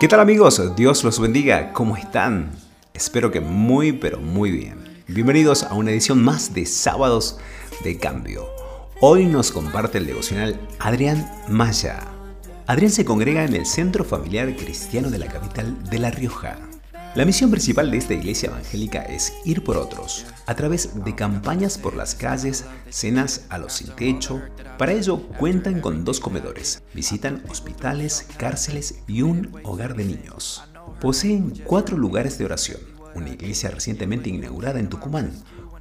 ¿Qué tal amigos? Dios los bendiga. ¿Cómo están? Espero que muy pero muy bien. Bienvenidos a una edición más de Sábados de Cambio. Hoy nos comparte el devocional Adrián Maya. Adrián se congrega en el Centro Familiar Cristiano de la capital de La Rioja. La misión principal de esta iglesia evangélica es ir por otros, a través de campañas por las calles, cenas a los sin techo. Para ello cuentan con dos comedores, visitan hospitales, cárceles y un hogar de niños. Poseen cuatro lugares de oración, una iglesia recientemente inaugurada en Tucumán,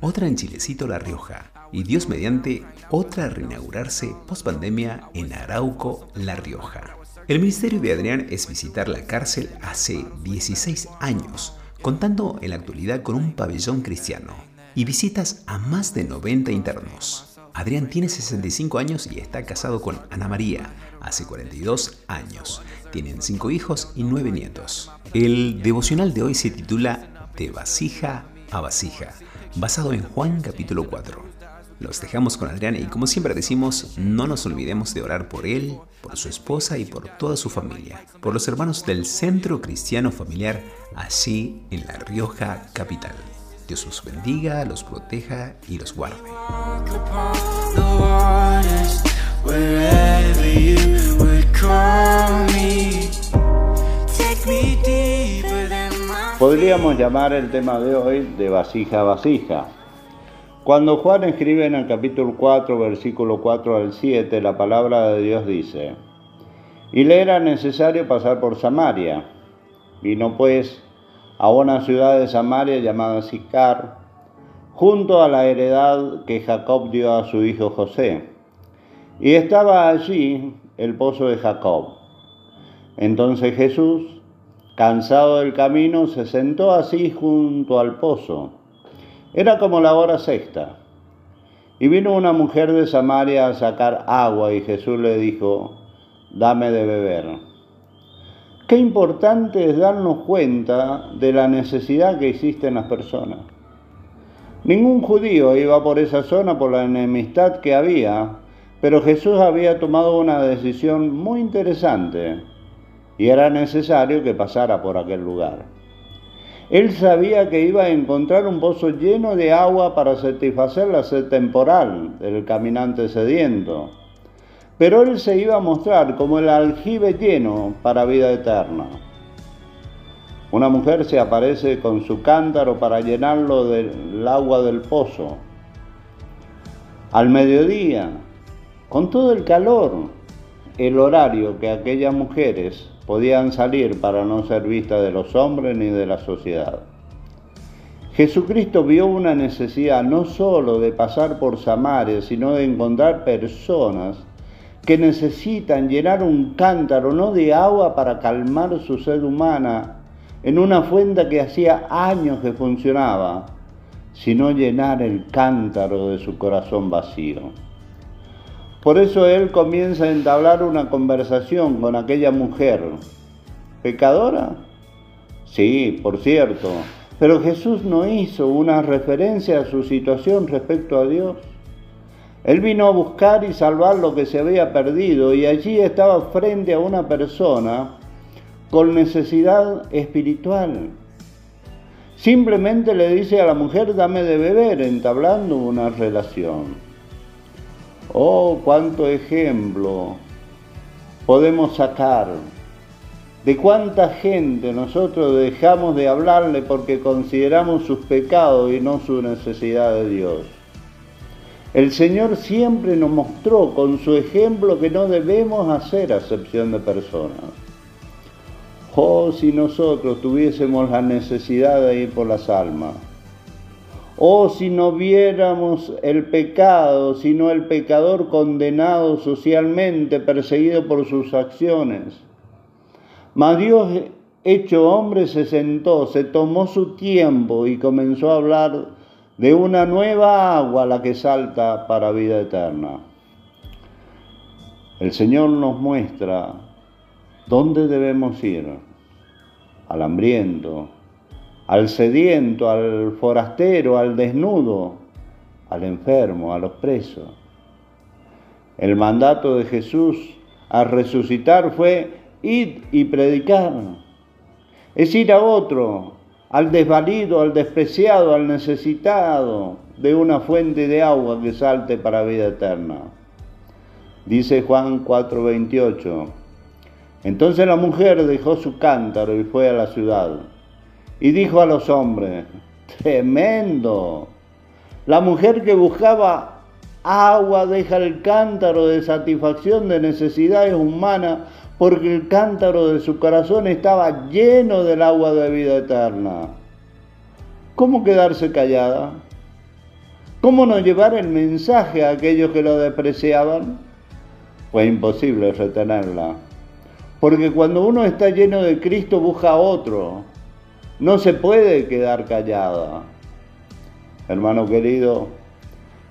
otra en Chilecito, La Rioja, y Dios mediante otra a reinaugurarse post pandemia en Arauco, La Rioja. El ministerio de Adrián es visitar la cárcel hace 16 años, contando en la actualidad con un pabellón cristiano y visitas a más de 90 internos. Adrián tiene 65 años y está casado con Ana María, hace 42 años. Tienen 5 hijos y 9 nietos. El devocional de hoy se titula De vasija a vasija, basado en Juan capítulo 4. Los dejamos con Adrián y como siempre decimos, no nos olvidemos de orar por él, por su esposa y por toda su familia, por los hermanos del Centro Cristiano Familiar así en La Rioja Capital. Dios los bendiga, los proteja y los guarde. Podríamos llamar el tema de hoy de vasija a vasija cuando Juan escribe en el capítulo 4, versículo 4 al 7, la palabra de Dios dice, y le era necesario pasar por Samaria. Vino pues a una ciudad de Samaria llamada Sicar, junto a la heredad que Jacob dio a su hijo José. Y estaba allí el pozo de Jacob. Entonces Jesús, cansado del camino, se sentó así junto al pozo. Era como la hora sexta. Y vino una mujer de Samaria a sacar agua y Jesús le dijo, dame de beber. Qué importante es darnos cuenta de la necesidad que existe las personas. Ningún judío iba por esa zona por la enemistad que había, pero Jesús había tomado una decisión muy interesante y era necesario que pasara por aquel lugar. Él sabía que iba a encontrar un pozo lleno de agua para satisfacer la sed temporal del caminante sediento. Pero él se iba a mostrar como el aljibe lleno para vida eterna. Una mujer se aparece con su cántaro para llenarlo del agua del pozo. Al mediodía, con todo el calor, el horario que aquellas mujeres podían salir para no ser vistas de los hombres ni de la sociedad. Jesucristo vio una necesidad no solo de pasar por Samaria, sino de encontrar personas que necesitan llenar un cántaro no de agua para calmar su sed humana en una fuente que hacía años que funcionaba, sino llenar el cántaro de su corazón vacío. Por eso él comienza a entablar una conversación con aquella mujer. ¿Pecadora? Sí, por cierto. Pero Jesús no hizo una referencia a su situación respecto a Dios. Él vino a buscar y salvar lo que se había perdido y allí estaba frente a una persona con necesidad espiritual. Simplemente le dice a la mujer, dame de beber, entablando una relación. Oh, cuánto ejemplo podemos sacar de cuánta gente nosotros dejamos de hablarle porque consideramos sus pecados y no su necesidad de Dios. El Señor siempre nos mostró con su ejemplo que no debemos hacer acepción de personas. Oh, si nosotros tuviésemos la necesidad de ir por las almas Oh, si no viéramos el pecado, sino el pecador condenado socialmente, perseguido por sus acciones. Mas Dios, hecho hombre, se sentó, se tomó su tiempo y comenzó a hablar de una nueva agua, la que salta para vida eterna. El Señor nos muestra dónde debemos ir, al hambriento, al sediento, al forastero, al desnudo, al enfermo, a los presos. El mandato de Jesús a resucitar fue ir y predicar. Es ir a otro, al desvalido, al despreciado, al necesitado de una fuente de agua que salte para vida eterna. Dice Juan 4:28. Entonces la mujer dejó su cántaro y fue a la ciudad. Y dijo a los hombres, tremendo, la mujer que buscaba agua deja el cántaro de satisfacción de necesidades humanas porque el cántaro de su corazón estaba lleno del agua de vida eterna. ¿Cómo quedarse callada? ¿Cómo no llevar el mensaje a aquellos que lo despreciaban? Fue imposible retenerla. Porque cuando uno está lleno de Cristo busca a otro. No se puede quedar callada. Hermano querido,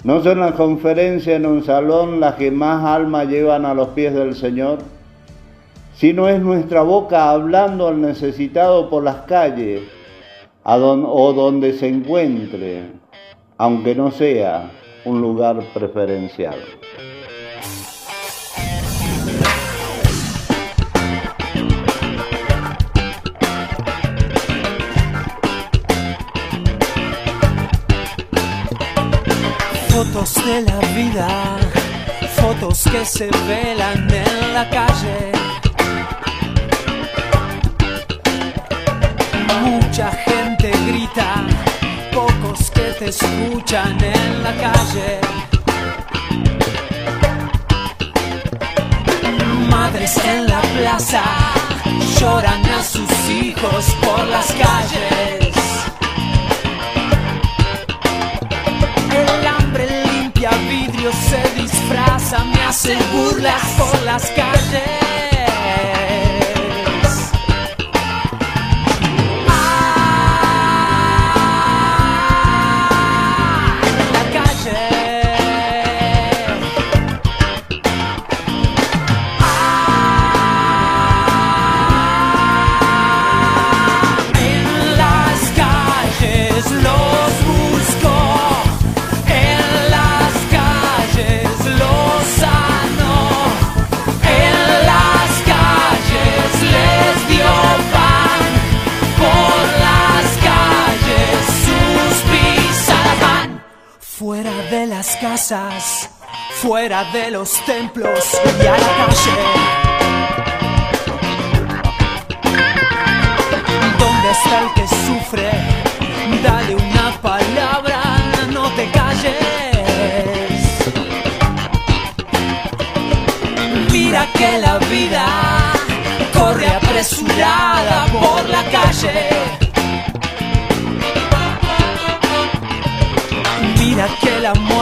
¿no son las conferencias en un salón las que más alma llevan a los pies del Señor? Si no es nuestra boca hablando al necesitado por las calles o donde se encuentre, aunque no sea un lugar preferencial. Fotos de la vida, fotos que se velan en la calle. Mucha gente grita, pocos que te escuchan en la calle. Madres en la plaza lloran a sus hijos por las calles. fuera de los templos y a la calle. ¿Dónde está el que sufre? Dale una palabra, no te calles. Mira que la vida corre apresurada por la calle. Mira que el amor